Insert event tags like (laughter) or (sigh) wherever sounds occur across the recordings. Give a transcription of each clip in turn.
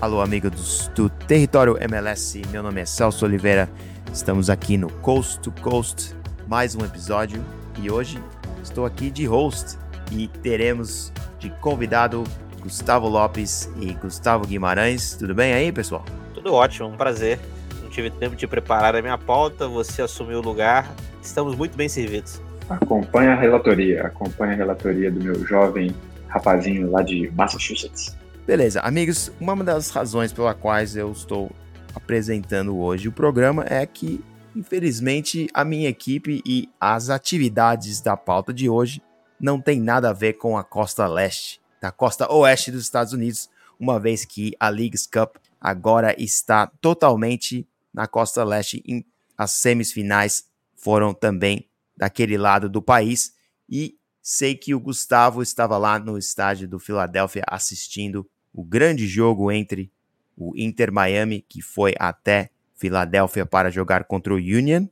Alô, amigos do Território MLS. Meu nome é Celso Oliveira. Estamos aqui no Coast to Coast, mais um episódio. E hoje estou aqui de host e teremos de convidado Gustavo Lopes e Gustavo Guimarães. Tudo bem aí, pessoal? Tudo ótimo, um prazer. Não tive tempo de preparar a minha pauta, você assumiu o lugar. Estamos muito bem servidos. Acompanha a relatoria, acompanha a relatoria do meu jovem rapazinho lá de Massachusetts. Beleza, amigos, uma das razões pela quais eu estou apresentando hoje o programa é que, infelizmente, a minha equipe e as atividades da pauta de hoje não tem nada a ver com a costa leste, da costa oeste dos Estados Unidos, uma vez que a Leagues Cup agora está totalmente na costa leste. Em, as semifinais foram também daquele lado do país e sei que o Gustavo estava lá no estádio do Philadelphia assistindo o grande jogo entre o Inter Miami, que foi até Filadélfia para jogar contra o Union.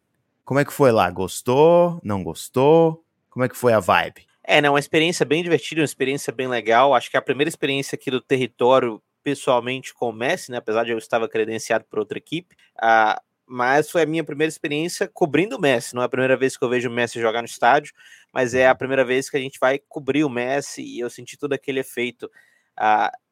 Como é que foi lá? Gostou? Não gostou? Como é que foi a vibe? É, né, uma experiência bem divertida, uma experiência bem legal. Acho que é a primeira experiência aqui do território, pessoalmente, com o Messi, né? Apesar de eu estar credenciado por outra equipe. Uh, mas foi a minha primeira experiência cobrindo o Messi. Não é a primeira vez que eu vejo o Messi jogar no estádio, mas é a primeira vez que a gente vai cobrir o Messi e eu senti todo aquele efeito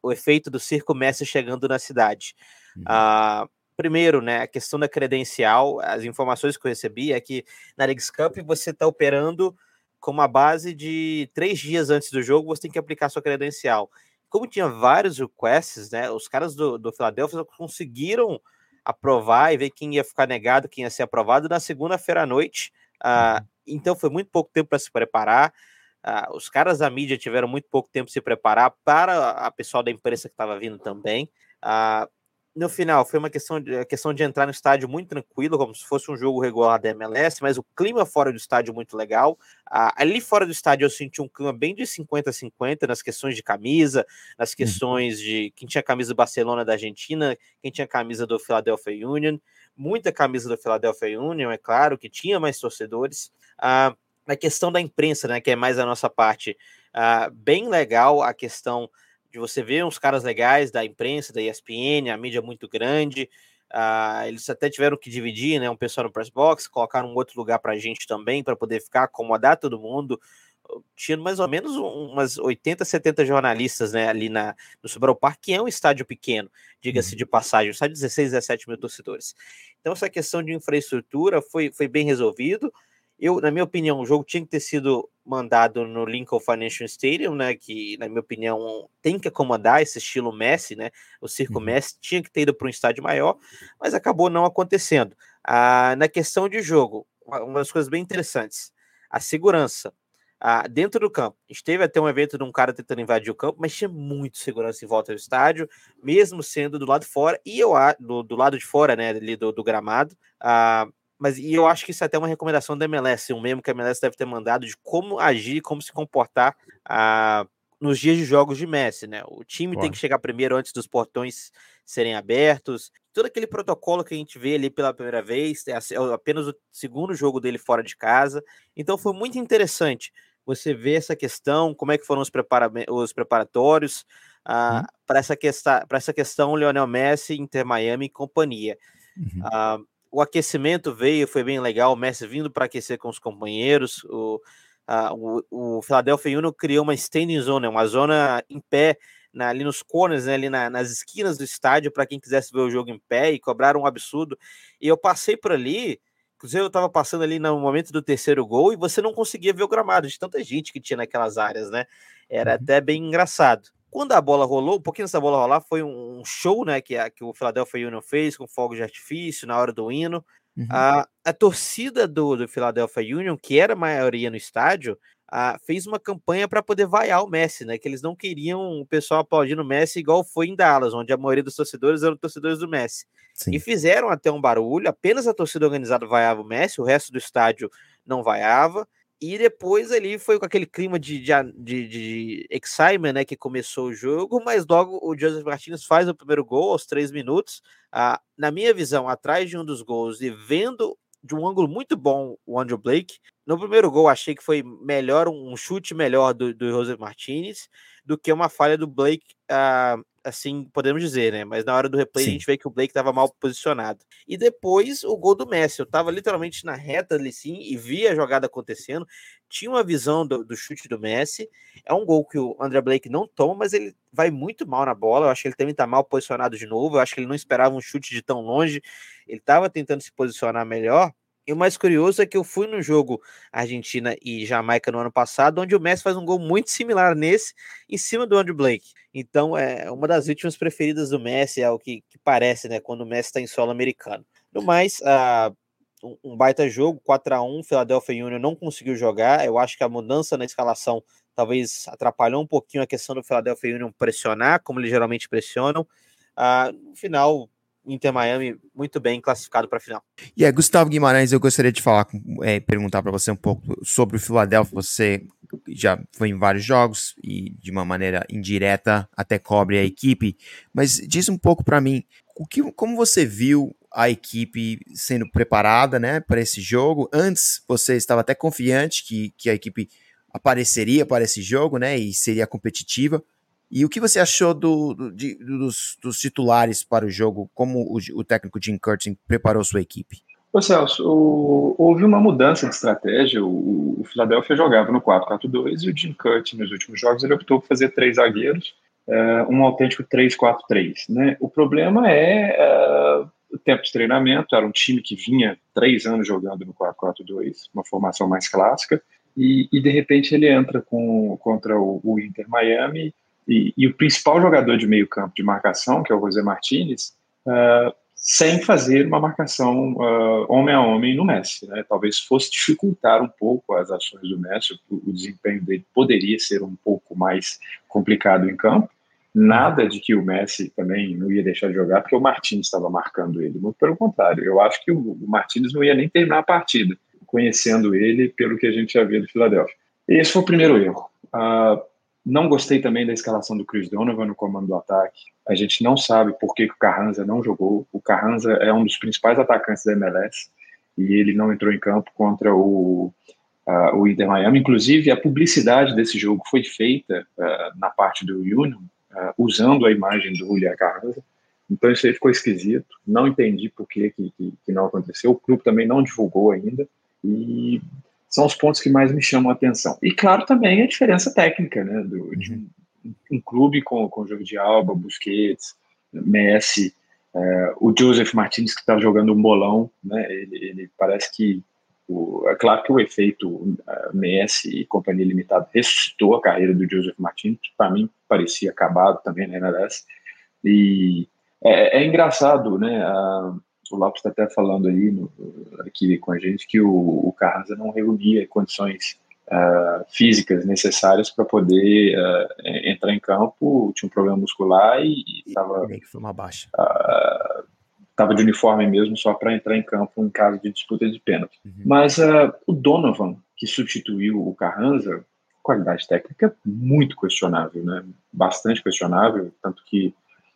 o efeito do circo Messi chegando na cidade. Uhum. Uh, primeiro, né, a questão da credencial, as informações que eu recebi é que na Leagues Cup você está operando com uma base de três dias antes do jogo, você tem que aplicar sua credencial. Como tinha vários requests, né, os caras do, do Philadelphia conseguiram aprovar e ver quem ia ficar negado, quem ia ser aprovado na segunda-feira à noite. Uh, então foi muito pouco tempo para se preparar. Uh, os caras da mídia tiveram muito pouco tempo para se preparar para a pessoal da imprensa que estava vindo também. Uh, no final, foi uma questão de, questão de entrar no estádio muito tranquilo, como se fosse um jogo regular da MLS, mas o clima fora do estádio muito legal. Uh, ali fora do estádio eu senti um clima bem de 50-50 nas questões de camisa, nas uhum. questões de quem tinha camisa do Barcelona da Argentina, quem tinha camisa do Philadelphia Union, muita camisa do Philadelphia Union, é claro, que tinha mais torcedores. Uh, na questão da imprensa, né, que é mais a nossa parte, uh, bem legal a questão de você ver uns caras legais da imprensa, da ESPN, a mídia muito grande. Uh, eles até tiveram que dividir, né? Um pessoal no press box, colocaram um outro lugar para a gente também, para poder ficar, acomodar todo mundo. Tinha mais ou menos umas 80, 70 jornalistas né, ali na, no Subaru Park, que é um estádio pequeno, diga-se uhum. de passagem, um estádio de 16, 17 mil torcedores. Então, essa questão de infraestrutura foi, foi bem resolvido. Eu, na minha opinião, o jogo tinha que ter sido mandado no Lincoln Financial Stadium, né? Que, na minha opinião, tem que acomodar esse estilo Messi, né? O circo uhum. Messi tinha que ter ido para um estádio maior, mas acabou não acontecendo. Ah, na questão de jogo, uma das coisas bem interessantes, a segurança. Ah, dentro do campo, a gente teve até um evento de um cara tentando invadir o campo, mas tinha muito segurança em volta do estádio, mesmo sendo do lado de fora, e eu do, do lado de fora, né, ali do, do gramado. Ah, mas e eu acho que isso é até uma recomendação da MLS, um mesmo que a MLS deve ter mandado de como agir, como se comportar ah, nos dias de jogos de Messi, né? O time tem que chegar primeiro antes dos portões serem abertos. Todo aquele protocolo que a gente vê ali pela primeira vez, é, é apenas o segundo jogo dele fora de casa. Então foi muito interessante você ver essa questão, como é que foram os, prepara os preparatórios ah, uhum. para essa, questão, essa questão Lionel Messi, Inter Miami e companhia. Uhum. Ah, o aquecimento veio, foi bem legal, o Messi vindo para aquecer com os companheiros, o, a, o, o Philadelphia Union criou uma standing zone, uma zona em pé, na, ali nos corners, né, ali na, nas esquinas do estádio, para quem quisesse ver o jogo em pé, e cobraram um absurdo. E eu passei por ali, inclusive eu estava passando ali no momento do terceiro gol, e você não conseguia ver o gramado, de tanta gente que tinha naquelas áreas, né? Era uhum. até bem engraçado. Quando a bola rolou, um pouquinho da bola rolar, foi um show, né, que, a, que o Philadelphia Union fez com fogo de artifício na hora do hino. Uhum. A, a torcida do, do Philadelphia Union, que era a maioria no estádio, a, fez uma campanha para poder vaiar o Messi, né? Que eles não queriam o pessoal aplaudindo o Messi igual foi em Dallas, onde a maioria dos torcedores eram torcedores do Messi. Sim. E fizeram até um barulho, apenas a torcida organizada vaiava o Messi, o resto do estádio não vaiava. E depois ali foi com aquele clima de, de, de, de, excitement, né, que começou o jogo, mas logo o Joseph Martinez faz o primeiro gol aos três minutos. Ah, na minha visão, atrás de um dos gols e vendo de um ângulo muito bom o Andrew Blake. No primeiro gol, achei que foi melhor, um chute melhor do, do Joseph Martinez do que uma falha do Blake ah, assim podemos dizer, né? Mas na hora do replay Sim. a gente vê que o Blake estava mal posicionado. E depois o gol do Messi. Eu estava literalmente na reta ali sim e vi a jogada acontecendo. Tinha uma visão do, do, chute do Messi. É um gol que o André Blake não toma, mas ele vai muito mal na bola. Eu acho que ele também está mal posicionado de novo. Eu acho que ele não esperava um chute de tão longe. Ele estava tentando se posicionar melhor. E o mais curioso é que eu fui no jogo Argentina e Jamaica no ano passado, onde o Messi faz um gol muito similar nesse, em cima do Andrew Blake. Então, é uma das vítimas preferidas do Messi, é o que, que parece, né, quando o Messi está em solo americano. No mais, uh, um, baita jogo, 4 a 1 Philadelphia Union não conseguiu jogar. Eu acho que a mudança na escalação talvez atrapalhou um pouquinho a questão do Philadelphia Union pressionar, como eles geralmente pressionam. Uh, no final, Inter Miami muito bem classificado para a final. E yeah, Gustavo Guimarães, eu gostaria de falar, é, perguntar para você um pouco sobre o Philadelphia. Você já foi em vários jogos e de uma maneira indireta até cobre a equipe, mas diz um pouco para mim o que, como você viu a equipe sendo preparada, né, para esse jogo. Antes você estava até confiante que, que a equipe apareceria para esse jogo, né, e seria competitiva. E o que você achou do, do de, dos, dos, titulares para o jogo? Como o, o técnico Jim Curtin preparou sua equipe? Ô Celso, o, houve uma mudança de estratégia. O, o Philadelphia jogava no 4-4-2 e o Jim Curtin, nos últimos jogos, ele optou por fazer três zagueiros, uh, um autêntico 3-4-3. Né? O problema é uh, o tempo de treinamento. Era um time que vinha três anos jogando no 4-4-2, uma formação mais clássica, e, e, de repente ele entra com, contra o, o Inter Miami e, e, o principal jogador de meio campo de marcação, que é o José Martinez, uh, sem fazer uma marcação uh, homem a homem no Messi. Né? Talvez fosse dificultar um pouco as ações do Messi, o, o, desempenho dele poderia ser um pouco mais complicado em campo. Nada de que o Messi também não ia deixar de jogar, porque o Martins estava marcando ele. Muito pelo contrário, eu acho que o, o Martins não ia nem terminar a partida, conhecendo ele pelo que a gente já viu do Philadelphia. Esse foi o primeiro erro. Uh, não gostei também da escalação do Chris Donovan no comando do ataque. A gente não sabe por que, que o Carranza não jogou. O Carranza é um dos principais atacantes da MLS e ele não entrou em campo contra o, uh, o Inter Miami. Inclusive, a publicidade desse jogo foi feita uh, na parte do Union, uh, usando a imagem do Julian Carranza. Então, isso aí ficou esquisito. Não entendi por que, que, que não aconteceu. O clube também não divulgou ainda. E são os pontos que mais me chamam a atenção. E claro também a diferença técnica, né, do, de um, um, clube com, com Jordi Alba, Busquets, Messi, é, o Joseph Martins que está jogando um bolão, né, ele, ele parece que o, é claro que o efeito uh, Messi e companhia limitada ressuscitou a carreira do Joseph Martins, que para mim parecia acabado também na MLS, e é, é engraçado, né, uh, o Lopes está até falando aí no, aqui com a gente que o, o Carranza não reunia condições uh, físicas necessárias para poder uh, entrar em campo, tinha um problema muscular e estava foi uma baixa. Estava uh, de uniforme mesmo só para entrar em campo em caso de disputa de pênalti. Uhum. Mas o Donovan, que substituiu o Carranza, qualidade técnica muito questionável, né? Bastante questionável, tanto que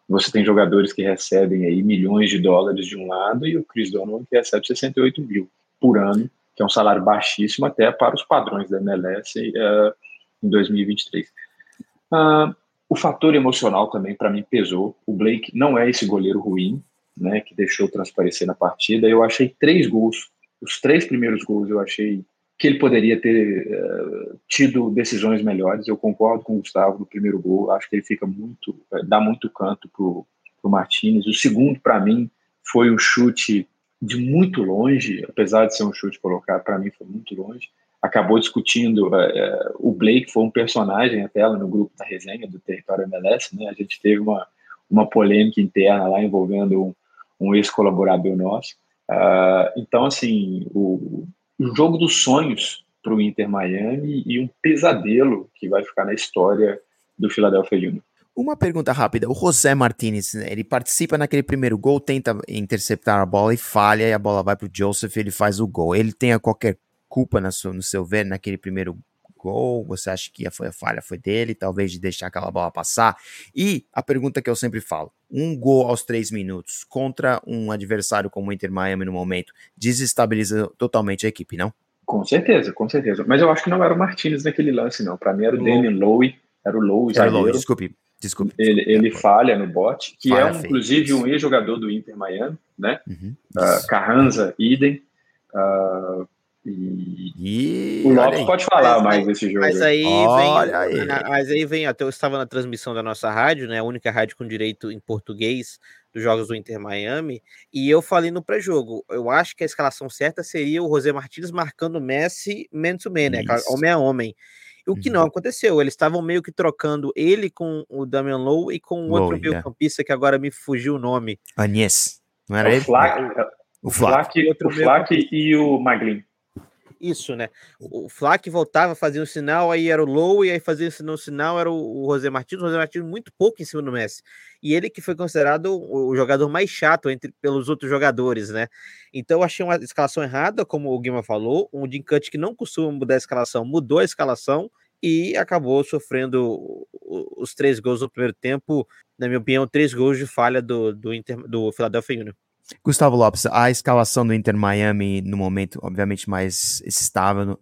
você tem jogadores que recebem aí milhões de dólares de um lado e o Chris Donovan que recebe 68 mil por ano, que é um salário baixíssimo até para os padrões da MLS uh, eh, em 2023. Uh, ah, o fator emocional também para mim pesou. O Blake não é esse goleiro ruim, né, que deixou transparecer na partida. Eu achei três gols, os três primeiros gols eu achei que ele poderia ter uh, tido decisões melhores. Eu concordo com o Gustavo no primeiro gol. Acho que ele fica muito, uh, dá muito canto pro, pro Martinez. O segundo, para mim, foi um chute de muito longe, apesar de ser um chute colocado, para mim foi muito longe. Acabou discutindo. Uh, o Blake foi um personagem até lá no grupo da resenha do Território MLS. Né? A gente teve uma, uma polêmica interna lá envolvendo um, um ex-colaborador nosso. então, assim, o, um jogo dos sonhos para o Inter Miami e um pesadelo que vai ficar na história do Philadelphia Union. Uma pergunta rápida. O José Martinez, né, ele participa naquele primeiro gol, tenta interceptar a bola e falha, e a bola vai para o Joseph ele faz o gol. Ele tem qualquer culpa no seu, no seu ver naquele primeiro gol? Você acha que a, foi, a falha foi dele, talvez de deixar aquela bola passar? E a pergunta que eu sempre falo: um gol aos três minutos contra um adversário como o Inter Miami no momento desestabiliza totalmente a equipe, não? Com certeza, com certeza. Mas eu acho que não era o Martinez naquele lance, não. Para mim era o Damian Lowe, era o Lowe, era o Lowe, desculpe. Desculpa. Ele, ele falha no bote, que falha é um, inclusive um ex-jogador do Inter Miami, né? Uhum. Uh, Carranza, idem. Uh, e, e o Lopes pode falar mas, mais desse jogo. Mas aí Olha vem, aí. mas aí vem, até eu estava na transmissão da nossa rádio, né? A única rádio com direito em português dos jogos do Inter Miami, e eu falei no pré-jogo. Eu acho que a escalação certa seria o José Martins marcando Messi man to man, né? Homem a homem. O que não uhum. aconteceu, eles estavam meio que trocando ele com o Damian Lowe e com o outro meio campista que agora me fugiu o nome. Anies, não era o ele? Flack, o Flack, o Flack, o Flack e o Maglin. Isso, né? O Flack voltava, fazia um sinal, aí era o Low, e aí fazia o sinal, era o José Martins. O José Martins muito pouco em cima do Messi. E ele que foi considerado o jogador mais chato entre pelos outros jogadores, né? Então eu achei uma escalação errada, como o Guima falou. Um Cut que não costuma mudar a escalação, mudou a escalação e acabou sofrendo os três gols no primeiro tempo. Na minha opinião, três gols de falha do, do, Inter, do Philadelphia Union. Gustavo Lopes, a escalação do Inter Miami no momento, obviamente, mais estável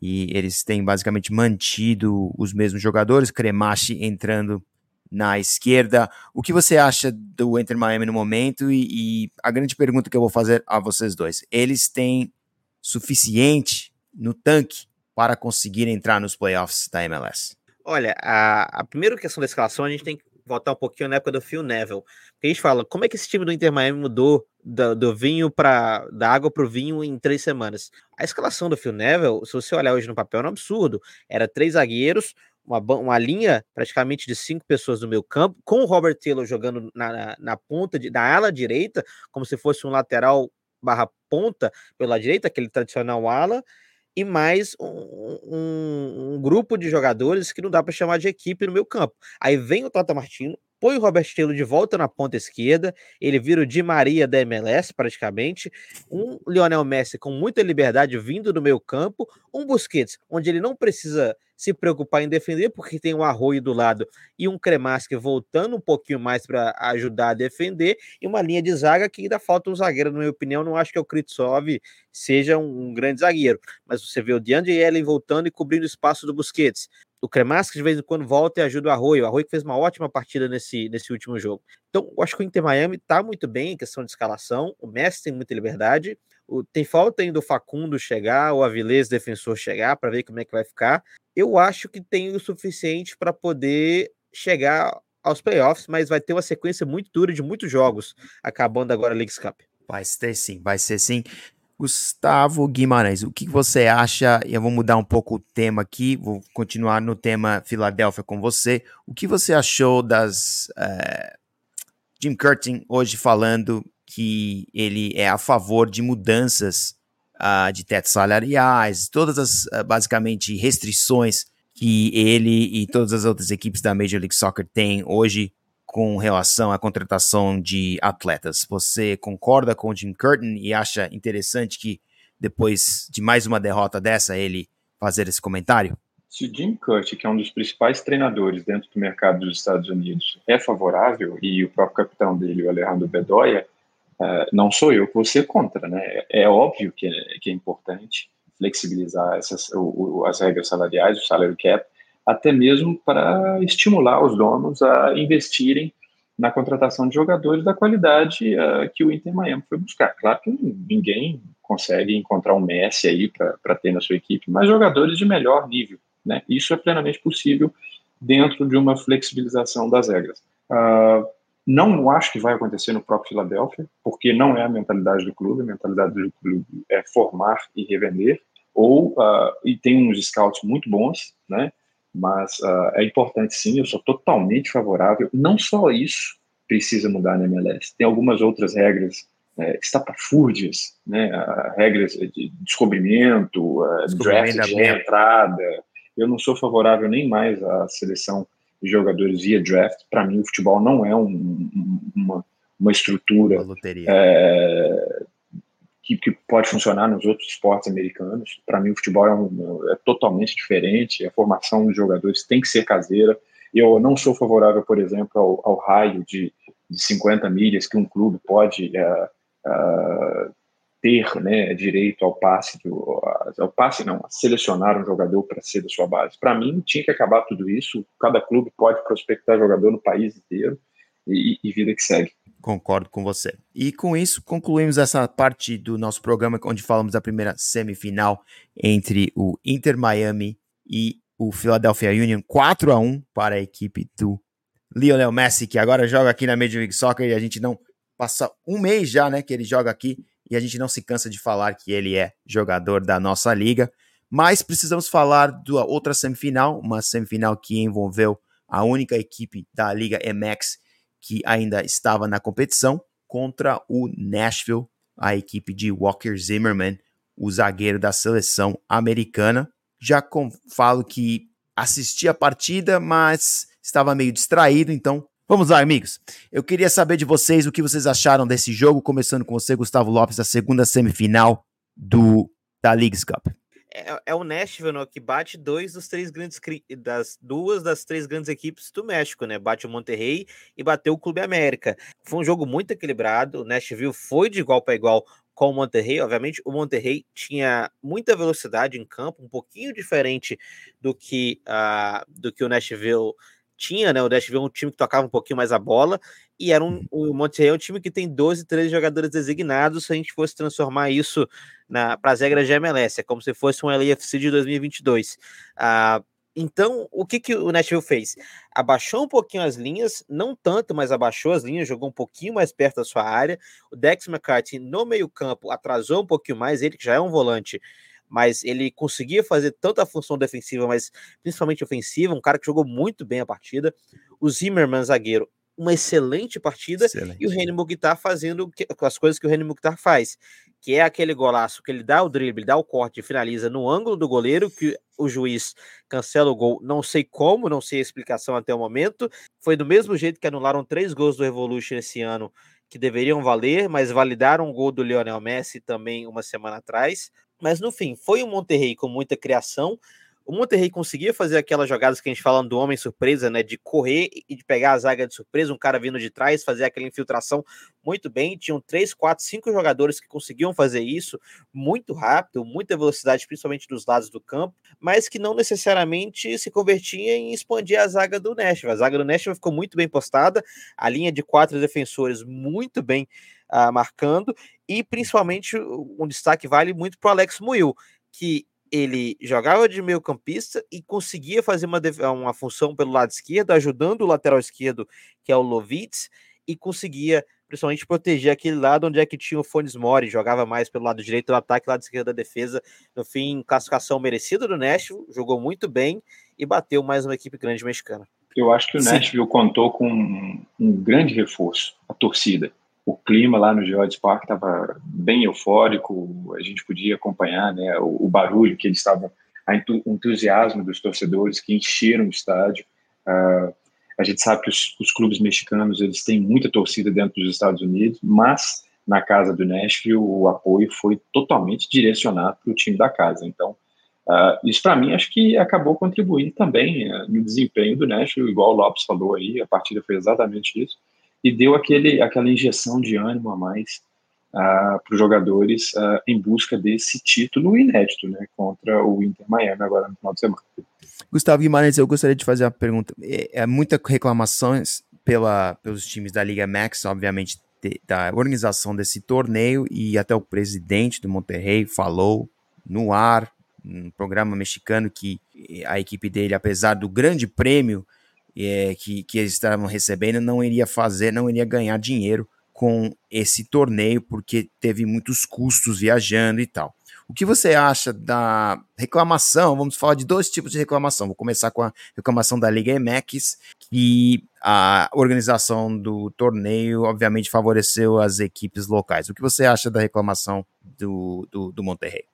e eles têm basicamente mantido os mesmos jogadores, Cremachi entrando na esquerda. O que você acha do Inter Miami no momento? E, e, a grande pergunta que eu vou fazer a vocês dois: eles têm suficiente no tanque para conseguir entrar nos playoffs da MLS? Olha, a, a primeira questão da escalação a gente tem que voltar um pouquinho na época do Phil Neville. a gente fala, como é que esse time do Inter Miami mudou do, do vinho para da água para o vinho em três semanas? A escalação do Phil Neville, se você olhar hoje no papel, é um absurdo. Era três zagueiros, uma, uma linha praticamente de cinco pessoas no meio campo, com o Robert Taylor jogando na, na, na ponta, de, na ala direita, como se fosse um lateral barra ponta pela direita, aquele tradicional ala, e mais um, um, um, grupo de jogadores que não dá para chamar de equipe no meu campo. Aí vem o Tata Martino, põe o Robert Taylor de volta na ponta esquerda, ele vira o Di Maria da MLS praticamente, um Lionel Messi com muita liberdade vindo do meio campo, um Busquets, onde ele não precisa se preocupar em defender, porque tem um Arroio do lado e um Cremasque voltando um pouquinho mais para ajudar a defender, e uma linha de zaga que ainda falta um zagueiro, na minha opinião. Não acho que o Kritsov seja um, um, grande zagueiro, mas você vê o DeAndre Ellen voltando e cobrindo o espaço do Busquets. O Cremasque de vez em quando volta e ajuda o Arroio. O Arroio que fez uma ótima partida nesse, nesse último jogo. Então, eu acho que o Inter Miami está muito bem em questão de escalação. O Messi tem muita liberdade. O, tem falta ainda o Facundo chegar, o Avilés defensor chegar, para ver como é que vai ficar eu acho que tem o suficiente para poder chegar aos playoffs, mas vai ter uma sequência muito dura de muitos jogos, acabando agora a Leagues Cup. Vai ser sim, vai ser sim. Gustavo Guimarães, o que você acha? Eu vou mudar um pouco o tema aqui, vou continuar no tema Filadélfia com você. O que você achou das. Uh, Jim Curtin hoje falando que ele é a favor de mudanças uh, de tetos salariais, todas as, uh, basicamente, restrições que ele e todas as outras equipes da Major League Soccer têm hoje com relação à contratação de atletas. Você concorda com o Jim Curtin e acha interessante que depois de mais uma derrota dessa ele fazer esse comentário? Se o Jim Curtin, que é um dos principais treinadores dentro do mercado dos Estados Unidos, é favorável e o próprio capitão dele, o Alejandro Bedoya, Uh, não sou eu que ser contra, né? É, óbvio que é, que é importante flexibilizar essas, o, as regras salariais, o salary cap, até mesmo para estimular os donos a investirem na contratação de jogadores da qualidade uh, que o Inter Miami foi buscar. Claro que ninguém consegue encontrar um Messi aí para ter na sua equipe, mas jogadores de melhor nível, né? Isso é plenamente possível dentro de uma flexibilização das regras. Uh, não acho que vai acontecer no próprio Philadelphia, porque não é a mentalidade do clube. A mentalidade do clube é formar e revender. Ou uh, e tem uns scouts muito bons, né? Mas uh, é importante sim. Eu sou totalmente favorável. Não só isso precisa mudar na MLS. Tem algumas outras regras é, estapafúrdias, né? Uh, regras de descobrimento, uh, draft de entrada. Eu não sou favorável nem mais à seleção jogadores via draft. Para mim, o futebol não é um, uma, uma estrutura uma é, que, que, pode funcionar nos outros esportes americanos. Para mim, o futebol é, um, é, totalmente diferente. A formação dos jogadores tem que ser caseira. Eu não sou favorável, por exemplo, ao, ao raio de, de 50 milhas que um clube pode é, é ter né, direito ao passe, do, ao passe não, a selecionar um jogador para ser da sua base. Para mim, tinha que acabar tudo isso. Cada clube pode prospectar jogador no país inteiro e, e vida que segue. Concordo com você. E com isso, concluímos essa parte do nosso programa, onde falamos da primeira semifinal entre o Inter Miami e o Philadelphia Union, 4 a 1 para a equipe do Lionel Messi, que agora joga aqui na Major League Soccer e a gente não passa um mês já, né, que ele joga aqui e a gente não se cansa de falar que ele é jogador da nossa liga. Mas precisamos falar da outra semifinal, uma semifinal que envolveu a única equipe da Liga MX que ainda estava na competição contra o Nashville, a equipe de Walker Zimmerman, o zagueiro da seleção americana. Já com, falo que assisti a partida, mas estava meio distraído, então vamos lá, amigos. Eu queria saber de vocês o que vocês acharam desse jogo, começando com você, Gustavo Lopes, da segunda semifinal do da Leagues Cup. É, é, o Nashville que bate dois dos três grandes das duas das três grandes equipes do México, né? Bate o Monterrey e bateu o Clube América. Foi um jogo muito equilibrado. O Nashville foi de igual para igual com o Monterrey. Obviamente, o Monterrey tinha muita velocidade em campo, um pouquinho diferente do que, uh, do que o Nashville tinha, né? O Nashville é um time que tocava um pouquinho mais a bola, e era um, o Monterrey é um time que tem 12, 13 jogadores designados. Se a gente fosse transformar isso para as regras de MLS, é como se fosse um LAFC de 2022. Ah, então, o que, que o Nashville fez? Abaixou um pouquinho as linhas, não tanto, mas abaixou as linhas, jogou um pouquinho mais perto da sua área. O Dex McCarthy no meio-campo atrasou um pouquinho mais, ele que já é um volante, mas ele conseguia fazer tanto a função defensiva, mas principalmente ofensiva, um cara que jogou muito bem a partida. O Zimmerman, zagueiro, uma excelente partida, excelente. e o René Mukhtar fazendo as coisas que o René Mukhtar faz, que é aquele golaço que ele dá o drible, dá o corte e finaliza no ângulo do goleiro, que o juiz cancela o gol, não sei como, não sei a explicação até o momento, foi do mesmo jeito que anularam três gols do Revolution esse ano, que deveriam valer, mas validaram o gol do Lionel Messi também uma semana atrás, mas no fim, foi um Monterrey com muita criação. O Monterrey conseguia fazer aquelas jogadas que a gente fala do homem surpresa, né? De correr e de pegar a zaga de surpresa, um cara vindo de trás, fazer aquela infiltração muito bem. Tinham três, quatro, cinco jogadores que conseguiam fazer isso muito rápido, muita velocidade, principalmente dos lados do campo, mas que não necessariamente se convertia em expandir a zaga do Nashville. A zaga do Nashville ficou muito bem postada, a linha de quatro defensores muito bem uh, marcando, e principalmente um destaque vale muito para o Alex Muil, que ele jogava de meio campista e conseguia fazer uma, uma função pelo lado esquerdo, ajudando o lateral esquerdo, que é o Lovitz, e conseguia principalmente proteger aquele lado onde é que tinha o Fones Mori, jogava mais pelo lado direito do ataque, lado esquerdo da defesa. No fim, classificação merecida do Nashville, jogou muito bem e bateu mais uma equipe grande mexicana. Eu acho que o Nashville contou com um, um grande reforço, a torcida clima lá no George Park estava bem eufórico, a gente podia acompanhar né, o, o barulho que eles estavam, o entusiasmo dos torcedores que encheram o estádio. Uh, a gente sabe que os, os, clubes mexicanos eles têm muita torcida dentro dos Estados Unidos, mas na casa do Nashville o apoio foi totalmente direcionado para o time da casa. Então, uh, isso para mim acho que acabou contribuindo também uh, no desempenho do Nashville, igual o Lopes falou aí, a partida foi exatamente isso e deu aquele, aquela injeção de ânimo a mais uh, para os jogadores uh, em busca desse título inédito né, contra o Inter Miami agora no final de semana. Gustavo Guimarães, eu gostaria de fazer uma pergunta. É, é muita reclamações pela, pelos times da Liga Max, obviamente, de, da organização desse torneio, e até o presidente do Monterrey falou no ar, no programa mexicano, que a equipe dele, apesar do grande prêmio é, que, que eles estavam recebendo não iria fazer, não iria ganhar dinheiro com esse torneio, porque teve muitos custos viajando e tal. O que você acha da reclamação? Vamos falar de dois tipos de reclamação. Vou começar com a reclamação da Liga EMEX, que a organização do torneio, obviamente, favoreceu as equipes locais. O que você acha da reclamação do, do, do Monterrey?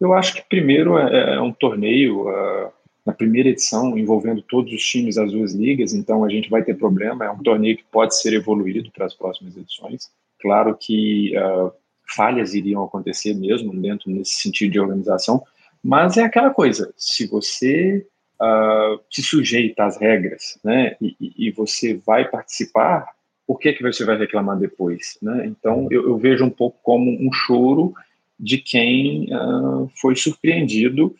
Eu acho que, primeiro, é, é um torneio. Uh na primeira edição, envolvendo todos os times das duas ligas, então a gente vai ter problema. É um torneio que pode ser evoluído para as próximas edições. Claro que uh, falhas iriam acontecer mesmo dentro nesse sentido de organização, mas é aquela coisa: se você uh, se sujeita às regras, né, e, e você vai participar, por que, que você vai reclamar depois? Né? Então, eu, eu vejo um pouco como um choro de quem uh, foi surpreendido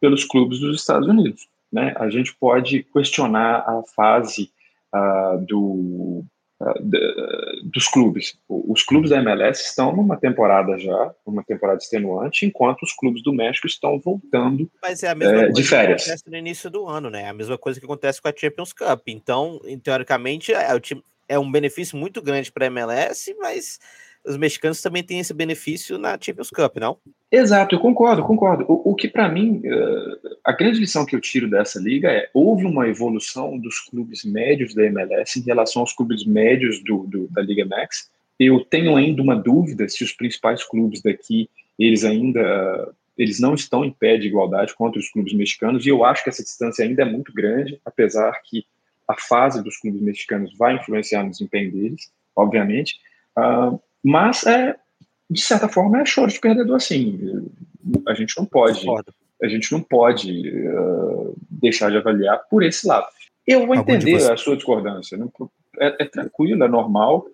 pelos clubes dos Estados Unidos. Né? A gente pode questionar a fase uh, do, uh, dos clubes. Os clubes da MLS estão numa temporada já, uma temporada extenuante, enquanto os clubes do México estão voltando Mas é a mesma é, de férias. que acontece no início do ano, né? A mesma coisa que acontece com a Champions Cup. Então, teoricamente, é, time, é um benefício muito grande para a MLS, mas os mexicanos também têm esse benefício na Champions Cup, não? Exato, eu concordo, concordo. O, o que para mim, uh, a grande lição que eu tiro dessa liga é houve uma evolução dos clubes médios da MLS em relação aos clubes médios do, do, da Liga Max. Eu tenho ainda uma dúvida se os principais clubes daqui, eles ainda eles não estão em pé de igualdade contra os clubes mexicanos, e eu acho que essa distância ainda é muito grande, apesar que a fase dos clubes mexicanos vai influenciar no desempenho deles, obviamente. Uh, mas, é, de certa forma, é choro de perdedor, assim. A gente não pode, a gente não pode uh, deixar de avaliar por esse lado. Eu vou Algum entender você... a sua discordância. Né? É, é, tranquilo, é normal,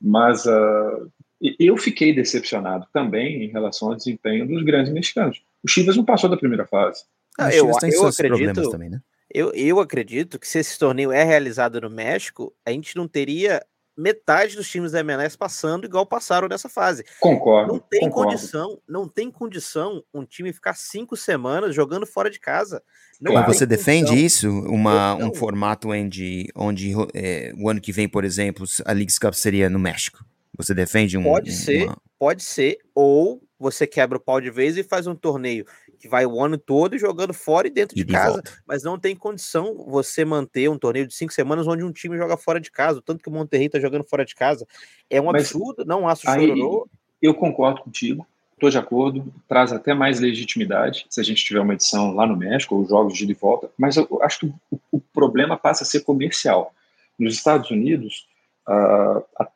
mas uh, eu fiquei decepcionado também em relação ao desempenho dos grandes mexicanos. O Chivas não passou da primeira fase. Ah, eu, eu acredito, também, né? eu, eu acredito que se esse torneio é realizado no México, a gente não teria metade dos times da MLS passando igual passaram nessa fase. Concordo. Não tem concordo. condição, não tem condição um time ficar cinco semanas jogando fora de casa. Não Mas você defende isso? Uma, um formato onde, onde é, o ano que vem, por exemplo, a League Cup seria no México? Você defende um. Pode ser, uma... pode ser, ou você quebra o pau de vez e faz um torneio que vai o ano todo jogando fora e dentro de, de casa, volta. mas não tem condição você manter um torneio de cinco semanas onde um time joga fora de casa, tanto que o Monterrey tá jogando fora de casa. É um mas absurdo, não acho chororô. Eu concordo contigo, estou de acordo, traz até mais legitimidade se a gente tiver uma edição lá no México, ou jogos de ida e volta, mas eu acho que o, o problema passa a ser comercial. Nos Estados Unidos, uh, a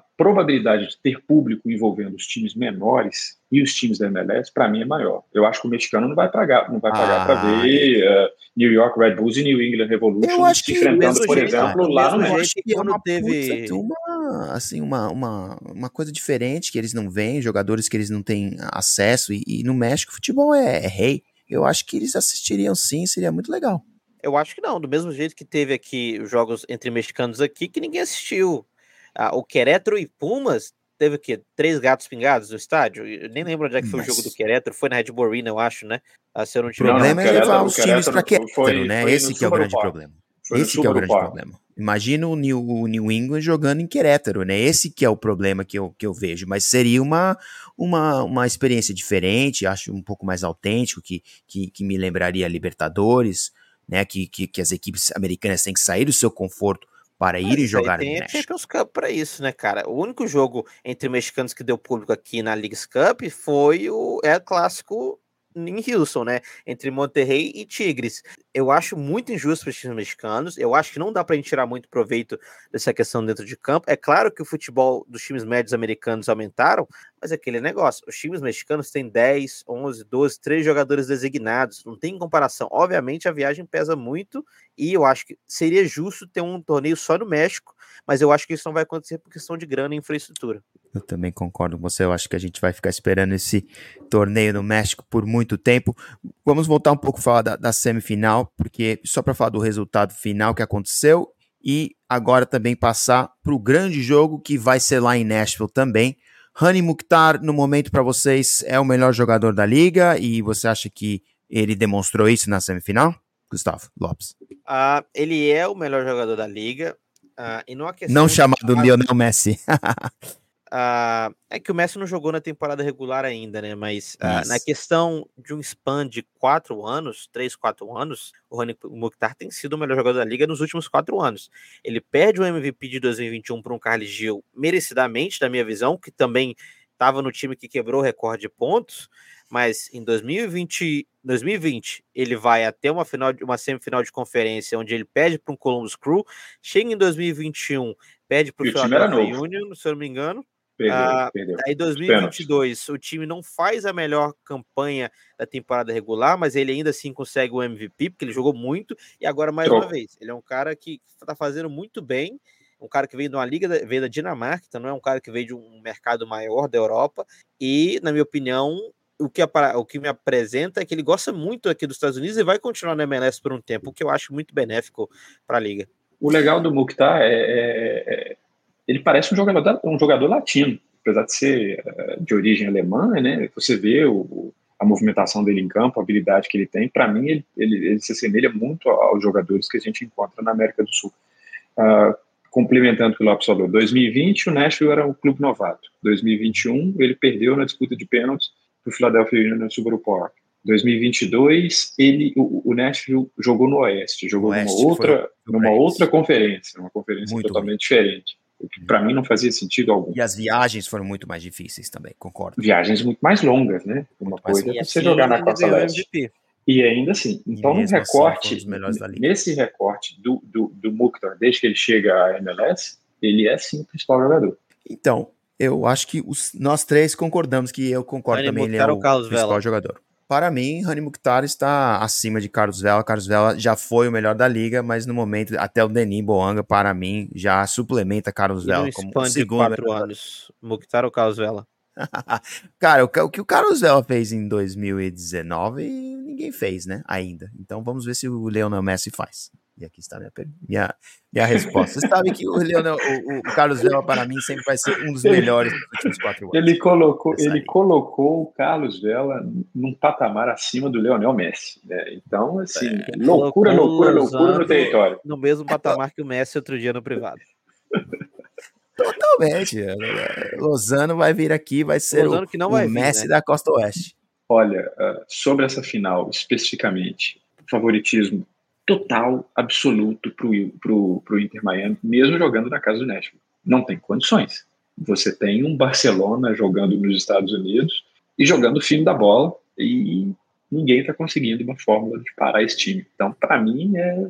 a probabilidade de ter público envolvendo os times menores e os times da MLS, para mim, é maior. Eu acho que o mexicano não vai pagar, não vai pagar ah, para ver uh, New York Red Bulls e New England Revolution se enfrentando, por jeito, exemplo, lá no México. Que quando teve uma, assim, uma, uma, uma coisa diferente que eles não veem, jogadores que eles não têm acesso, e, e no México futebol é, é rei. Eu acho que eles assistiriam sim, seria muito legal. Eu acho que não, do mesmo jeito que teve aqui os jogos entre mexicanos aqui, que ninguém assistiu. Ah, o Querétaro e Pumas teve o quê? Três gatos pingados no estádio? Eu nem lembro onde é que foi Nossa. o jogo do Querétaro. Foi na Red Bull Arena, eu acho, né? A ser um o problema é levar os times para Querétaro, foi, né? Foi Esse que é o grande problema. Foi Esse que é o grande problema. Imagina o New, o New England jogando em Querétaro, né? Esse que é o problema que eu, que eu vejo. Mas seria uma, uma, uma experiência diferente, acho um pouco mais autêntico, que, que, que me lembraria Libertadores, né? Que, que, que as equipes americanas têm que sair do seu conforto para ir e jogar tem no México. Champions Cup para isso, né, cara? O único jogo entre mexicanos que deu público aqui na Leagues Cup foi o é clássico em Houston, né? Entre Monterrey e Tigres. Eu acho muito injusto para os times mexicanos. Eu acho que não dá para a gente tirar muito proveito dessa questão dentro de campo. É claro que o futebol dos times médios americanos aumentaram, mas é aquele negócio. Os times mexicanos têm 10, 11, 12, 3 jogadores designados. Não tem comparação. Obviamente a viagem pesa muito e eu acho que seria justo ter um torneio só no México, mas eu acho que isso não vai acontecer por questão de grana e infraestrutura. Eu também concordo com você. Eu acho que a gente vai ficar esperando esse torneio no México por muito tempo. Vamos voltar um pouco a falar da, da semifinal, porque só para falar do resultado final que aconteceu e agora também passar para o grande jogo que vai ser lá em Nashville também. Rani Mukhtar, no momento para vocês, é o melhor jogador da liga e você acha que ele demonstrou isso na semifinal? Gustavo Lopes. Uh, ele é o melhor jogador da liga. Uh, e não, não chamado. Lionel Messi. (laughs) Uh, é que o Messi não jogou na temporada regular ainda, né? Mas uh, na questão de um span de quatro anos, três, quatro anos, o Rony Mukhtar tem sido o melhor jogador da liga nos últimos quatro anos. Ele perde o MVP de 2021 para um Carlos Gil merecidamente, na minha visão, que também estava no time que quebrou o recorde de pontos, mas em 2020, 2020 ele vai até uma final, uma semifinal de conferência onde ele perde para um Columbus Crew, chega em 2021 perde para o Philadelphia Union, se eu não me engano, Perdeu, ah, perdeu. Aí 2022 o time não faz a melhor campanha da temporada regular, mas ele ainda assim consegue o MVP, porque ele jogou muito, e agora mais uma vez, ele é um cara que está fazendo muito bem, um cara que veio de uma liga, veio da Dinamarca, então não é um cara que veio de um mercado maior da Europa, e, na minha opinião, o que, o que me apresenta é que ele gosta muito aqui dos Estados Unidos e vai continuar na MLS por um tempo, o que eu acho muito benéfico para a liga. O legal do Mukhtar é, é, é, ele parece um jogador, um jogador latino, apesar de ser eh, de origem alemã, né? Você vê o, a movimentação dele em campo, a habilidade que ele tem. Para mim, ele, ele, ele, se assemelha muito aos jogadores que a gente encontra na América do Sul. Uh, complementando o que o Lopes falou, 2020 o Nashville era um clube novato. 2021 ele perdeu na disputa de pênaltis para o Philadelphia Union no Park. 2022 ele o, o Nashville jogou no Oeste, jogou Oeste, numa outra numa outra conferência, uma conferência muito totalmente bem. diferente. O que para mim não fazia sentido algum. E as viagens foram muito mais difíceis também, concordo. Viagens muito mais longas, né? Uma muito coisa é você assim, jogar na Costa Leste. E ainda assim, então no assim, recorte, assim, nesse recorte do, do, do Mukhtar, desde que ele chega à MLS, ele é sim o principal jogador. Então, eu acho que os, nós três concordamos que eu concordo também, ele é o, o principal Vela. jogador. Para mim, Rani Mukhtar está acima de Carlos Vela. Carlos Vela já foi o melhor da liga, mas no momento, até o Denis Boanga, para mim, já suplementa Carlos Vela como segundo. quatro anos. Mukhtar ou Carlos Vela? (laughs) Cara, o, o, que o Carlos Vela fez em 2019, ninguém fez, né? Ainda. Então vamos ver se o Leonel Messi faz. E aqui está minha, minha, minha resposta. Você sabe que o, Leonel, o, o, Carlos Vela, para mim, sempre vai ser um dos melhores dos últimos quatro anos. Ele colocou, ele colocou o Carlos Vela num patamar acima do Leonel Messi. Né? Então, assim, é, loucura, loucura, loucura no território. No mesmo (laughs) patamar que o Messi outro dia no privado. Totalmente. Lozano vai vir aqui, vai ser o, que não vai o Messi vir, né? da Costa Oeste. Olha, uh, sobre essa final especificamente, favoritismo total, absoluto para o Inter Miami, mesmo jogando na casa do Nashville. Não tem condições. Você tem um Barcelona jogando nos Estados Unidos e jogando o fim da bola e ninguém está conseguindo uma fórmula de parar esse time. Então, para mim, é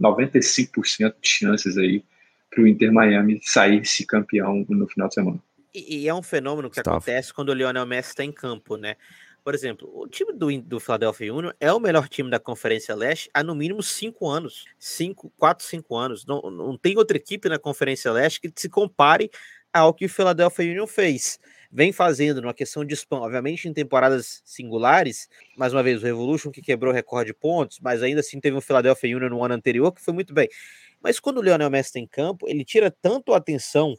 95% de chances aí para o Inter Miami sair se campeão no final de semana. E, e é um fenômeno que acontece quando o Lionel Messi está em campo, né? Por exemplo, o time do, do Philadelphia Union é o melhor time da Conferência Leste há no mínimo cinco anos. Cinco, quatro, cinco anos. Não, não tem outra equipe na Conferência Leste que se compare ao que o Philadelphia Union fez. Vem fazendo numa questão de spam, obviamente em temporadas singulares. Mais uma vez, o Revolution que quebrou o recorde de pontos, mas ainda assim teve o Philadelphia Union no ano anterior que foi muito bem. Mas quando o Lionel Messi está em campo, ele tira tanto a atenção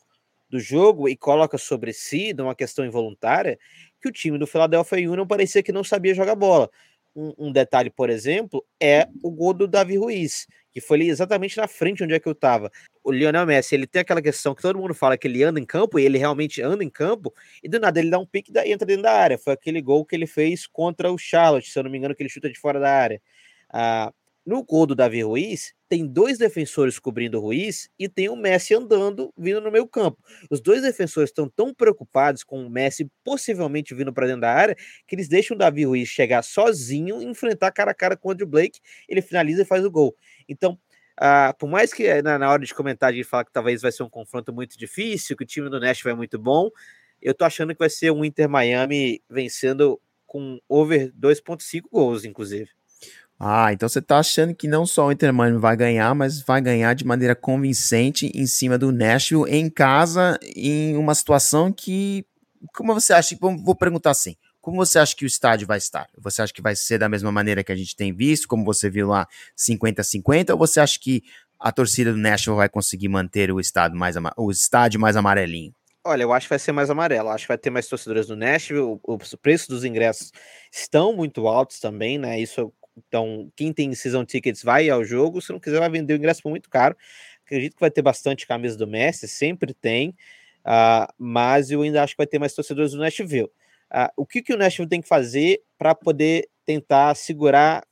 do jogo e coloca sobre si, de uma questão involuntária, que o time do Philadelphia Union parecia que não sabia jogar bola. Um, um, detalhe, por exemplo, é o gol do Davi Ruiz, que foi ali exatamente na frente onde é que eu estava. O Lionel Messi, ele tem aquela questão que todo mundo fala que ele anda em campo, e ele realmente anda em campo, e do nada ele dá um pique e entra dentro da área. Foi aquele gol que ele fez contra o Charlotte, se eu não me engano, que ele chuta de fora da área. Ah, no gol do Davi Ruiz, tem dois defensores cobrindo o Ruiz e tem o Messi andando, vindo no meio campo. Os dois defensores estão tão preocupados com o Messi possivelmente vindo para dentro da área que eles deixam o Davi Ruiz chegar sozinho e enfrentar cara a cara com o Andrew Blake. Ele finaliza e faz o gol. Então, uh, por mais que na, na, hora de comentar a gente fala que talvez vai ser um confronto muito difícil, que o time do Nashville é muito bom, eu tô achando que vai ser um Inter Miami vencendo com over 2.5 gols, inclusive. Ah, então você tá achando que não só o Inter Miami vai ganhar, mas vai ganhar de maneira convincente em cima do Nashville em casa, em uma situação que. Como você acha? Vou perguntar assim. Como você acha que o estádio vai estar? Você acha que vai ser da mesma maneira que a gente tem visto, como você viu lá 50-50, ou você acha que a torcida do Nashville vai conseguir manter o estádio mais, o estádio mais amarelinho? Olha, eu acho que vai ser mais amarelo. Acho que vai ter mais torcedores no Nashville. Os preços dos ingressos estão muito altos também, né? Isso então, quem tem season tickets vai ao jogo, se não quiser, vai vender o ingresso por muito caro. Acredito que vai ter bastante camisa do Messi, sempre tem, uh, mas eu ainda acho que vai ter mais torcedores do Nashville. Uh, o que, que o Nashville tem que fazer para poder tentar segurar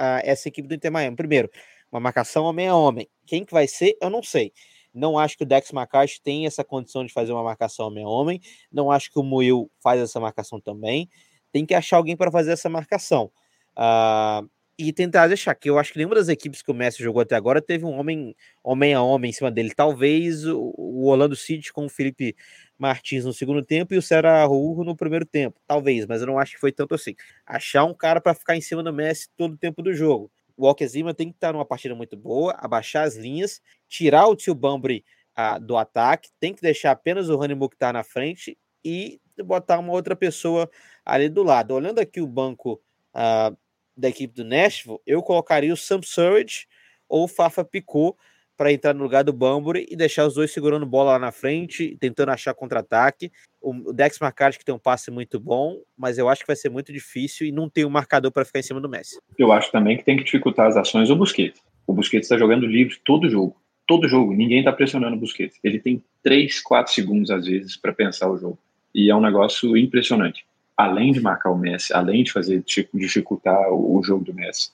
uh, essa equipe do Inter Miami? Primeiro, uma marcação homem a homem. Quem que vai ser, eu não sei. Não acho que o Dex McCarthy tem essa condição de fazer uma marcação homem a homem. Não acho que o Muil faz essa marcação também. Tem que achar alguém para fazer essa marcação. Uh, e tentar deixar que eu acho que nenhuma das equipes que o Messi jogou até agora teve um homem homem a homem em cima dele. Talvez o, o Orlando City com o Felipe Martins no segundo tempo e o Serra Urro no primeiro tempo. Talvez, mas eu não acho que foi tanto assim. Achar um cara para ficar em cima do Messi todo o tempo do jogo. O Walker Zima tem que estar numa partida muito boa, abaixar as linhas, tirar o Tio Bambry a, do ataque, tem que deixar apenas o Rani Mukhtar na frente e botar uma outra pessoa ali do lado. Olhando aqui o banco uh, da equipe do Nashville, eu colocaria o Sam Surridge ou o Fafa Picot para entrar no lugar do Bambury e deixar os dois segurando bola lá na frente, tentando achar contra-ataque. O Dex Marcard que tem um passe muito bom, mas eu acho que vai ser muito difícil e não tem um marcador para ficar em cima do Messi. Eu acho também que tem que dificultar as ações o Busquets. O Busquets está jogando livre todo jogo. Todo jogo, ninguém está pressionando o Busquets. Ele tem 3, 4 segundos às vezes para pensar o jogo. E é um negócio impressionante. Além de marcar o Messi, além de fazer dificultar o jogo do Messi,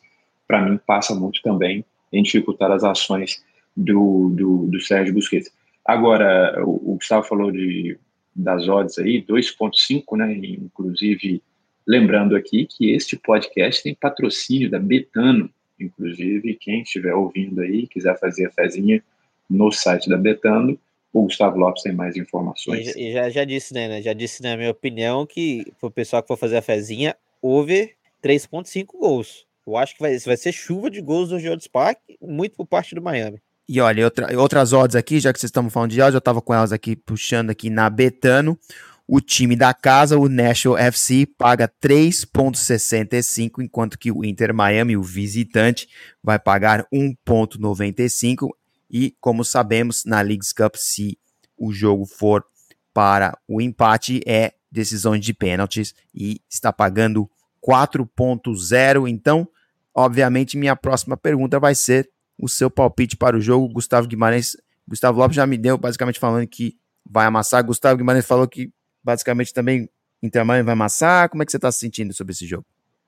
para mim passa muito também em dificultar as ações do, do, do Sérgio Busquets. Agora, o, o Gustavo falou de, das odds aí, 2.5, né? Inclusive, lembrando aqui que este podcast tem patrocínio da Betano. Inclusive, quem estiver ouvindo aí, quiser fazer a fezinha no site da Betano, o Gustavo Lopes tem mais informações. E, já, já disse, né? Já disse, na minha opinião, que o pessoal que for fazer a fezinha, over 3.5 gols. Eu acho que vai, vai ser chuva de gols do George Park, muito por parte do Miami. E olha, outra, outras odds aqui, já que vocês estão falando de odds, eu estava com elas aqui puxando aqui na Betano. O time da casa, o Nashville FC, paga 3,65, enquanto que o Inter Miami, o visitante, vai pagar 1,95. E como sabemos, na Leagues Cup, se o jogo for para o empate, é decisões de pênaltis e está pagando 4.0. Então, obviamente, minha próxima pergunta vai ser o seu palpite para o jogo. Gustavo Guimarães, Gustavo Lopes já me deu basicamente falando que vai amassar. Gustavo Guimarães falou que basicamente também Inter Miami vai amassar. Como é que você está se sentindo sobre esse jogo?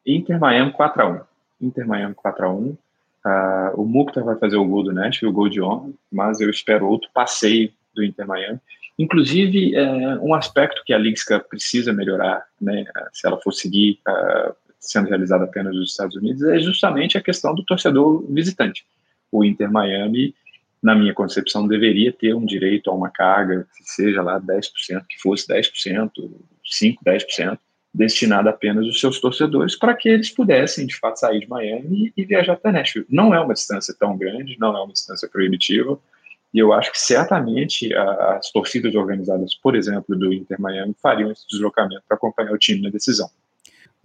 Inter Miami 4x1. Inter Miami 4x1. Uh, o Mukhtar vai fazer o gol do Nashville, o gol de honra, mas eu espero outro passeio do Inter Miami. Inclusive, é, um aspecto que a Cup precisa melhorar, né, se ela for seguir uh, sendo realizada apenas nos Estados Unidos, é justamente a questão do torcedor visitante o Inter Miami, na minha concepção, deveria ter um direito a uma carga, que seja lá 10%, que fosse 10%, 5%, 10%, destinada apenas aos seus torcedores, para que eles pudessem, de fato, sair de Miami e, viajar até Nashville. Não é uma distância tão grande, não é uma distância proibitiva, e eu acho que certamente as torcidas organizadas, por exemplo, do Inter Miami, fariam esse deslocamento para acompanhar o time na decisão.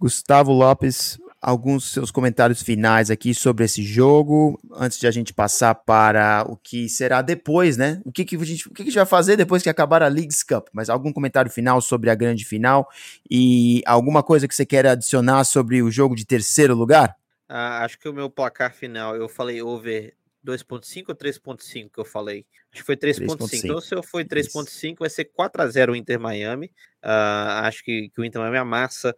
Gustavo Lopes, alguns seus comentários finais aqui sobre esse jogo, antes de a gente passar para o que será depois, né? O que, que, a, gente, o que, que a gente vai fazer depois que acabar a Leagues Cup? Mas algum comentário final sobre a grande final e alguma coisa que você quer adicionar sobre o jogo de terceiro lugar? Ah, acho que o meu placar final, eu falei over 2.5 ou 3.5 que eu falei? Acho que foi 3.5. Então, se eu for 3.5, vai ser 4 a 0 o Inter Miami. Uh, acho que, que o Inter Miami amassa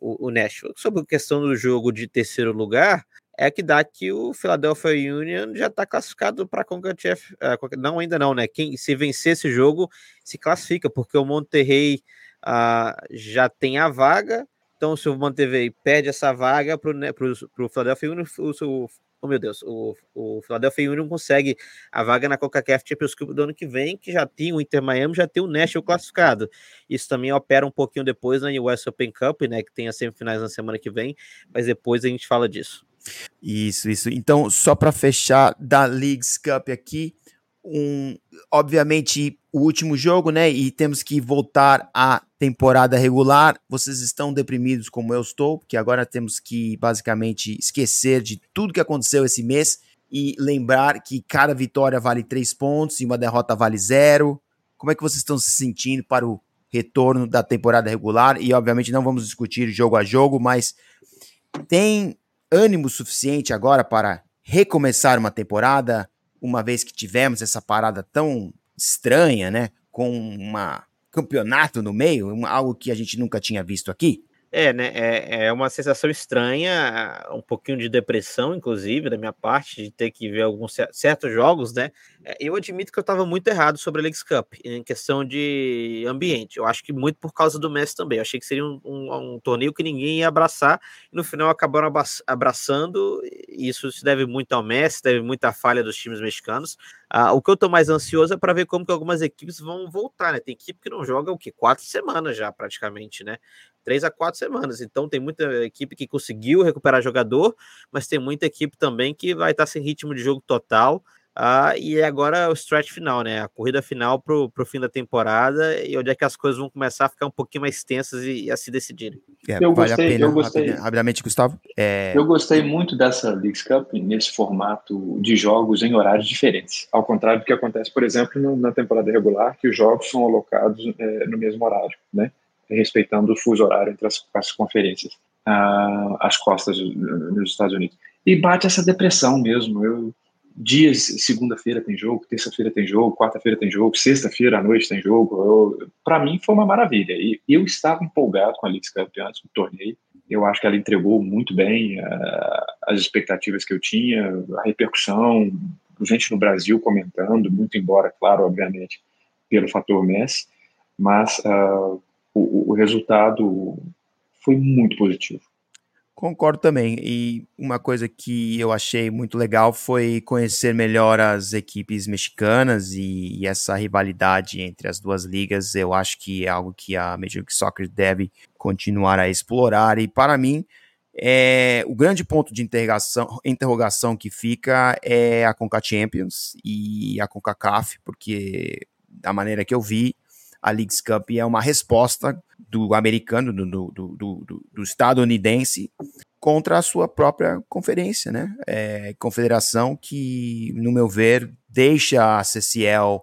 o, o Nashville. Sobre a questão do jogo de terceiro lugar, é que dá que o Philadelphia Union já está classificado para a CONCACAF. Uh, não, ainda não, né? Quem se vencer esse jogo se classifica, porque o Monterrey uh, já tem a vaga. Então, se o Monterrey perde essa vaga para o Philadelphia Union, o, oh meu Deus, o, o Philadelphia Union consegue a vaga na CONCACAF Champions Cup do ano que vem, que já tem o Inter Miami, já tem o Nashville classificado. Isso também opera um pouquinho depois na US Open Cup, né, que tem as semifinais na semana que vem, mas depois a gente fala disso. Isso, isso. Então, só para fechar da Leagues Cup aqui, um, obviamente, o último jogo, né? E temos que voltar à temporada regular. Vocês estão deprimidos como eu estou, porque agora temos que basicamente esquecer de tudo que aconteceu esse mês e lembrar que cada vitória vale três pontos e uma derrota vale zero. Como é que vocês estão se sentindo para o retorno da temporada regular? E obviamente não vamos discutir jogo a jogo, mas tem ânimo suficiente agora para recomeçar uma temporada? uma vez que tivemos essa parada tão estranha, né? Com um campeonato no meio, algo que a gente nunca tinha visto aqui. É, né? É, é uma sensação estranha, um pouquinho de depressão, inclusive, da minha parte, de ter que ver alguns certos jogos, né? É, eu admito que eu estava muito errado sobre a Leagues Cup, em questão de ambiente. Eu acho que muito por causa do Messi também. Eu achei que seria um, um, um torneio que ninguém ia abraçar, e no final acabaram abraçando. Isso se deve muito ao Messi, deve muito à falha dos times mexicanos. Ah, o que eu estou mais ansioso é para ver como que algumas equipes vão voltar, né? Tem equipe que não joga o que? Quatro semanas já, praticamente, né? três a quatro semanas. Então tem muita equipe que conseguiu recuperar jogador, mas tem muita equipe também que vai estar sem ritmo de jogo total. Ah, e agora o stretch final, né? A corrida final para o fim da temporada e onde é que as coisas vão começar a ficar um pouquinho mais tensas e, e a se decidirem. É, eu vale gostei, pena, eu gostei. Rapidamente, Gustavo. É... Eu gostei muito dessa Leagues Cup nesse formato de jogos em horários diferentes. Ao contrário do que acontece, por exemplo, no, na temporada regular, que os jogos são alocados é, no mesmo horário, né? Respeitando o fuso horário entre as, as conferências, ah, as costas nos Estados Unidos. E bate essa depressão mesmo. Eu dias, segunda-feira tem jogo, terça-feira tem jogo, quarta-feira tem jogo, sexta-feira à noite tem jogo. Para mim foi uma maravilha. E eu estava empolgado com a Liga dos Campeões, o torneio. Eu acho que ela entregou muito bem uh, as expectativas que eu tinha, a repercussão, gente no Brasil comentando, muito embora, claro, obviamente, pelo fator Messi, mas uh, o, o resultado foi muito positivo. Concordo também. E uma coisa que eu achei muito legal foi conhecer melhor as equipes mexicanas e, e, essa rivalidade entre as duas ligas. Eu acho que é algo que a Major League Soccer deve continuar a explorar. E para mim, é, o grande ponto de interrogação, interrogação que fica é a Conca Champions e a CONCACAF, porque da maneira que eu vi, a Leagues Cup é uma resposta do americano, do, do, do, do, estadunidense, contra a sua própria conferência, né? É, confederação que, no meu ver, deixa a CCL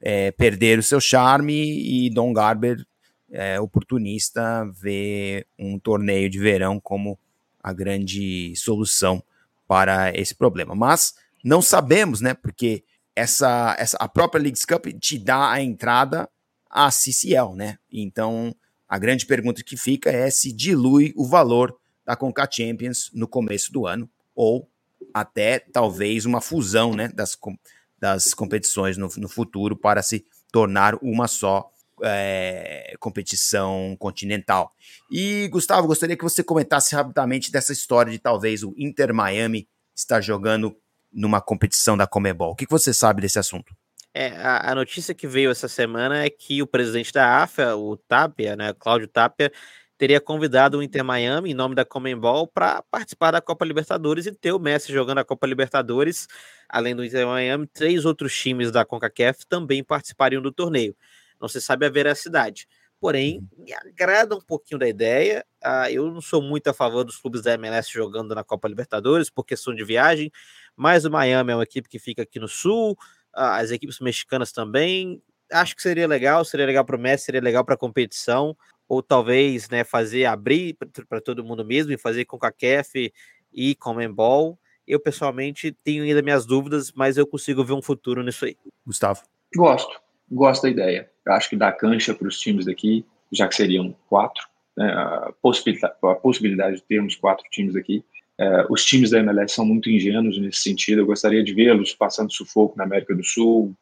é, perder o seu charme e Don Garber, é, oportunista, vê um torneio de verão como a grande solução para esse problema. Mas não sabemos, né? Porque essa, essa a própria Leagues Cup te dá a entrada a CCL, né? Então, a grande pergunta que fica é se dilui o valor da Conca Champions no começo do ano ou até talvez uma fusão, né, das, das competições no, no futuro para se tornar uma só é, competição continental. E Gustavo, gostaria que você comentasse rapidamente dessa história de talvez o Inter Miami estar jogando numa competição da Comebol. O que você sabe desse assunto? É, a, a, notícia que veio essa semana é que o presidente da AFA, o Tapia, né, Cláudio Tapia, teria convidado o Inter Miami, em nome da Comembol, para participar da Copa Libertadores e ter o Messi jogando a Copa Libertadores. Além do Inter Miami, três outros times da CONCACAF também participariam do torneio. Não se sabe a veracidade. Porém, uhum. me agrada um pouquinho da ideia. Uh, eu não sou muito a favor dos clubes da MLS jogando na Copa Libertadores por questão de viagem, mas o Miami é uma equipe que fica aqui no sul, as equipes mexicanas também. Acho que seria legal, seria legal para o Messi, seria legal para a competição, ou talvez né, fazer abrir para todo mundo mesmo e fazer com a CAF e com Comembol. Eu pessoalmente tenho ainda minhas dúvidas, mas eu consigo ver um futuro nisso aí. Gustavo. Gosto, gosto da ideia. Eu acho que dá cancha para os times daqui, já que seriam quatro, né, a, possibilidade, a possibilidade de termos quatro times aqui, é, os times da MLS são muito ingênuos nesse sentido. Eu gostaria de vê-los passando sufoco na América do Sul,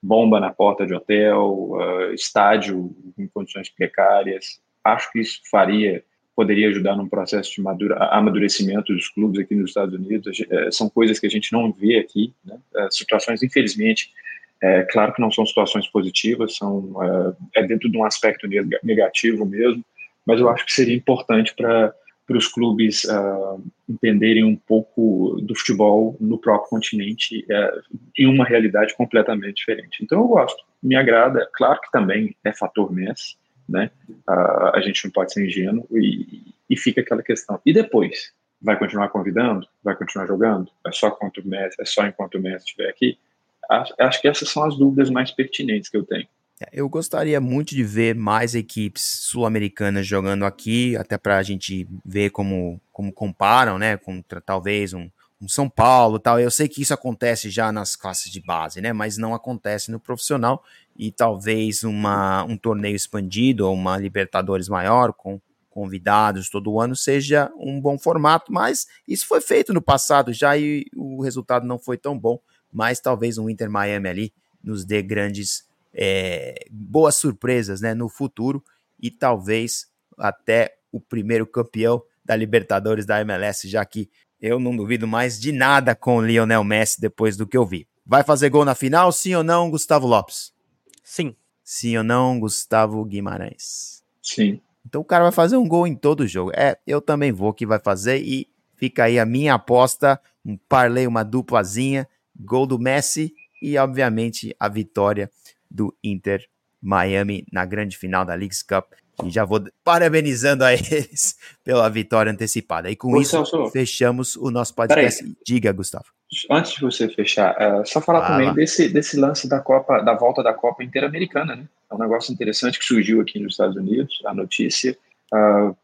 bomba na porta de hotel, uh, estádio em condições precárias. Acho que isso faria, poderia ajudar num processo de madura, amadurecimento dos clubes aqui nos Estados Unidos. Uh, são coisas que a gente não vê aqui. Né? Uh, situações, infelizmente, é claro que não são situações positivas, são é dentro de um aspecto negativo mesmo, mas eu acho que seria importante para para os clubes uh, entenderem um pouco do futebol no próprio continente uh, em uma realidade completamente diferente. Então eu gosto, me agrada. Claro que também é fator Messi, né? Uh, a gente não pode ser ingênuo e, e fica aquela questão. E depois vai continuar convidando? Vai continuar jogando? É só quanto o Messi? É só enquanto o Messi estiver aqui? Acho, acho que essas são as dúvidas mais pertinentes que eu tenho. É, eu gostaria muito de ver mais equipes sul-americanas jogando aqui, até para a gente ver como, como comparam, né? Contra talvez um, um, São Paulo tal. Eu sei que isso acontece já nas classes de base, né? Mas não acontece no profissional. E talvez uma, um torneio expandido ou uma Libertadores maior, com convidados todo ano, seja um bom formato. Mas isso foi feito no passado já e o resultado não foi tão bom. Mas talvez um Inter Miami ali nos dê grandes é, boas surpresas né, no futuro e talvez até o primeiro campeão da Libertadores da MLS, já que eu não duvido mais de nada com o Lionel Messi depois do que eu vi. Vai fazer gol na final, sim ou não, Gustavo Lopes? Sim. Sim ou não, Gustavo Guimarães? Sim. Então o cara vai fazer um gol em todo jogo. É, eu também vou que vai fazer e fica aí a minha aposta, um parlay, uma duplazinha gol do Messi e, obviamente, a vitória do Inter Miami na grande final da Leagues Cup. E já vou parabenizando a (laughs) eles pela vitória antecipada. E com Ô, isso, Celso, fechamos o nosso podcast. Diga, Gustavo. Antes de você fechar, uh, só falar também desse, desse lance da Copa, da volta da Copa Interamericana, né? É um negócio interessante que surgiu aqui nos Estados Unidos, a notícia. Uh,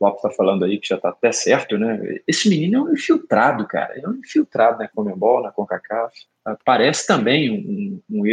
Lopes está falando aí que já está até certo, né? Esse menino é um infiltrado, cara. É um infiltrado na Comembol, na CONCACAF. Uh, parece também um, um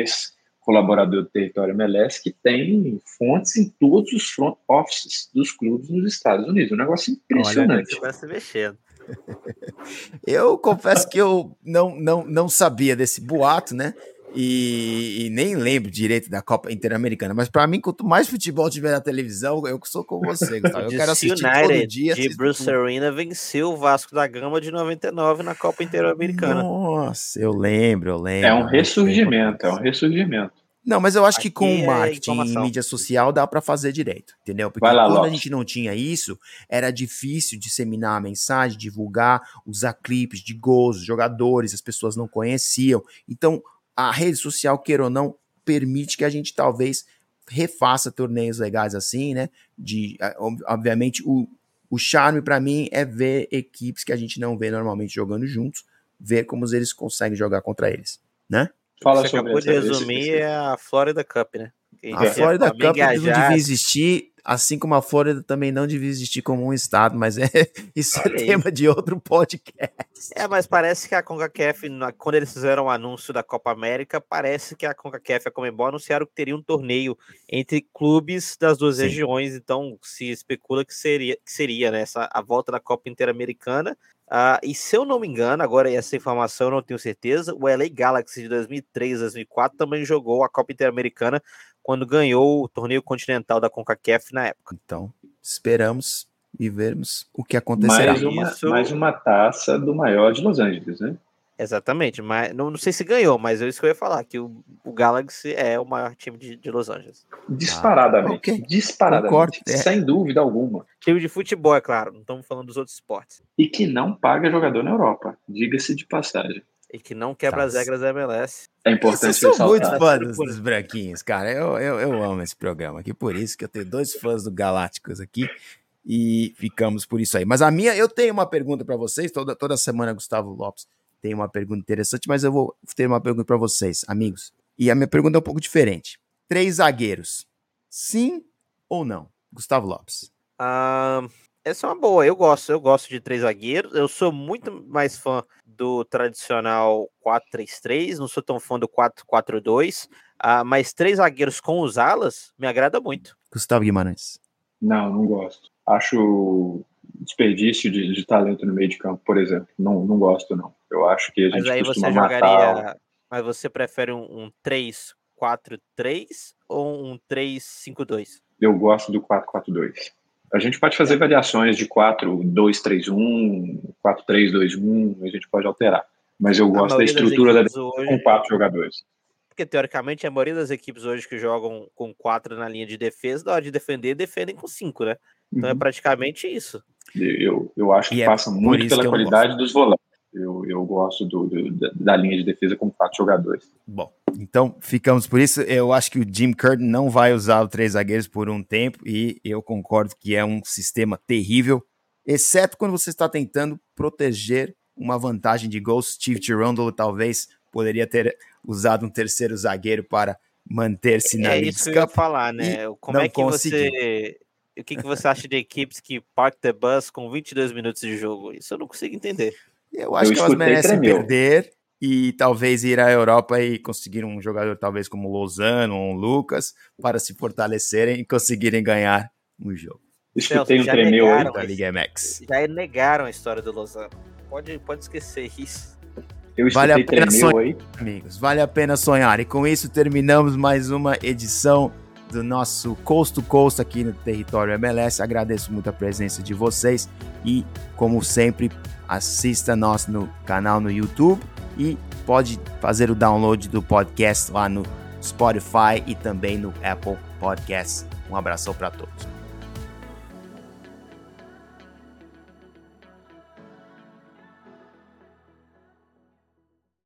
ex-colaborador do território MLS que tem fontes em todos os front offices dos clubes nos Estados Unidos. Um negócio impressionante. Olha, se mexendo. (laughs) eu confesso que eu não, não, não sabia desse boato, né? E, e, nem lembro direito da Copa Interamericana, mas para mim, quanto mais futebol tiver na televisão, eu sou com você, Gustavo. Eu quero assistir United, todo dia. De Bruce tudo. Arena venceu o Vasco da Gama de 99 na Copa Interamericana. Nossa, eu lembro, eu lembro. É um ressurgimento, é um ressurgimento. Não, mas eu acho Aqui que com o marketing é e mídia social dá para fazer direito, entendeu? Porque lá, quando a gente não tinha isso, era difícil disseminar a mensagem, divulgar, usar clipes de gols, jogadores, as pessoas não conheciam. Então, a rede social, queira ou não, permite que a gente talvez refaça torneios legais assim, né? De, obviamente, o, o charme para mim é ver equipes que a gente não vê normalmente jogando juntos, ver como eles conseguem jogar contra eles, né? Fala Você acabou de resumir é a Florida Cup, né? A Florida Cup não devia existir, assim como a Flórida também não devia existir como um estado, mas é, (laughs) isso é tema de outro podcast. É, mas parece que a CONCACAF, quando eles fizeram o anúncio da Copa América, parece que a CONCACAF e a Comembol anunciaram que teria um torneio entre clubes das duas Sim. regiões, então se especula que seria, que seria né, essa, a volta da Copa Interamericana, Uh, e se eu não me engano, agora essa informação eu não tenho certeza, o LA Galaxy de 2003 2004 também jogou a Copa Interamericana quando ganhou o torneio continental da CONCACAF na época. Então, esperamos e vermos o que acontecerá. Mais uma, mais uma taça do maior de Los Angeles, né? Exatamente, mas não, não sei se ganhou, mas é isso que eu ia falar, que o, o Galaxy é o maior time de, de Los Angeles. Disparadamente. Ah, okay. Disparadamente. Concordo, é. Sem dúvida alguma. Time de futebol, é claro, não estamos falando dos outros esportes. E que não paga jogador na Europa, diga-se de passagem. E que não quebra tá. as regras da MLS. É importante Eu sou muito fã dos, dos, branquinhos, cara. Eu, eu, eu amo esse programa aqui, por isso que eu tenho dois fãs do Galácticos aqui e ficamos por isso aí. Mas a minha, eu tenho uma pergunta para vocês, toda, toda semana Gustavo Lopes tem uma pergunta interessante, mas eu vou ter uma pergunta para vocês, amigos. E a minha pergunta é um pouco diferente. Três zagueiros, sim ou não? Gustavo Lopes. Uh, essa é uma boa. Eu gosto, eu gosto de três zagueiros. Eu sou muito mais fã do tradicional 4-3-3, não sou tão fã do 4-4-2. Uh, ah, mas três zagueiros com os alas me agrada muito. Gustavo Guimarães. Não, não gosto. Acho desperdício de, de, talento no meio de campo, por exemplo. Não, não gosto, não. Eu acho que a gente Mas aí você jogaria. Matar... Mas você prefere um, um 3-4-3 ou um 3-5-2? Eu gosto do 4-4-2. A gente pode fazer é. variações de 4-2-3-1, 4-3-2-1, a gente pode alterar. Mas eu gosto da estrutura da hoje... com quatro jogadores. Porque, teoricamente, a maioria das equipes hoje que jogam com quatro na linha de defesa, na hora de defender, defendem com cinco, né? Então é uhum. é praticamente isso. Eu, eu acho que e é passa muito pela qualidade dos volantes. Eu, eu gosto do, do, da linha de defesa com quatro jogadores. Bom, então ficamos por isso. Eu acho que o Jim Curtin não vai usar os três zagueiros por um tempo e eu concordo que é um sistema terrível, exceto quando você está tentando proteger uma vantagem de gols. Steve Tirondolo talvez poderia ter usado um terceiro zagueiro para manter-se na É isso que eu ia falar, né? Como é que conseguiu. você o que, que você acha de equipes que park the bus com 22 minutos de jogo? Isso eu não consigo entender. Eu acho eu que elas merecem tremeu. perder e talvez ir à Europa e conseguir um jogador talvez como Lozano ou um Lucas para se fortalecerem e conseguirem ganhar um jogo. Escutei um tremeu aí da Liga MX. Já negaram a história do Lozano. Pode, pode esquecer isso. Eu vale a pena sonhar, aí. amigos. Vale a pena sonhar. E com isso terminamos mais uma edição do nosso Coast to Coast aqui no território MLS. Agradeço muito a presença de vocês e, como sempre, assista nós no canal no YouTube e pode fazer o download do podcast lá no Spotify e também no Apple Podcasts. Um abração para todos.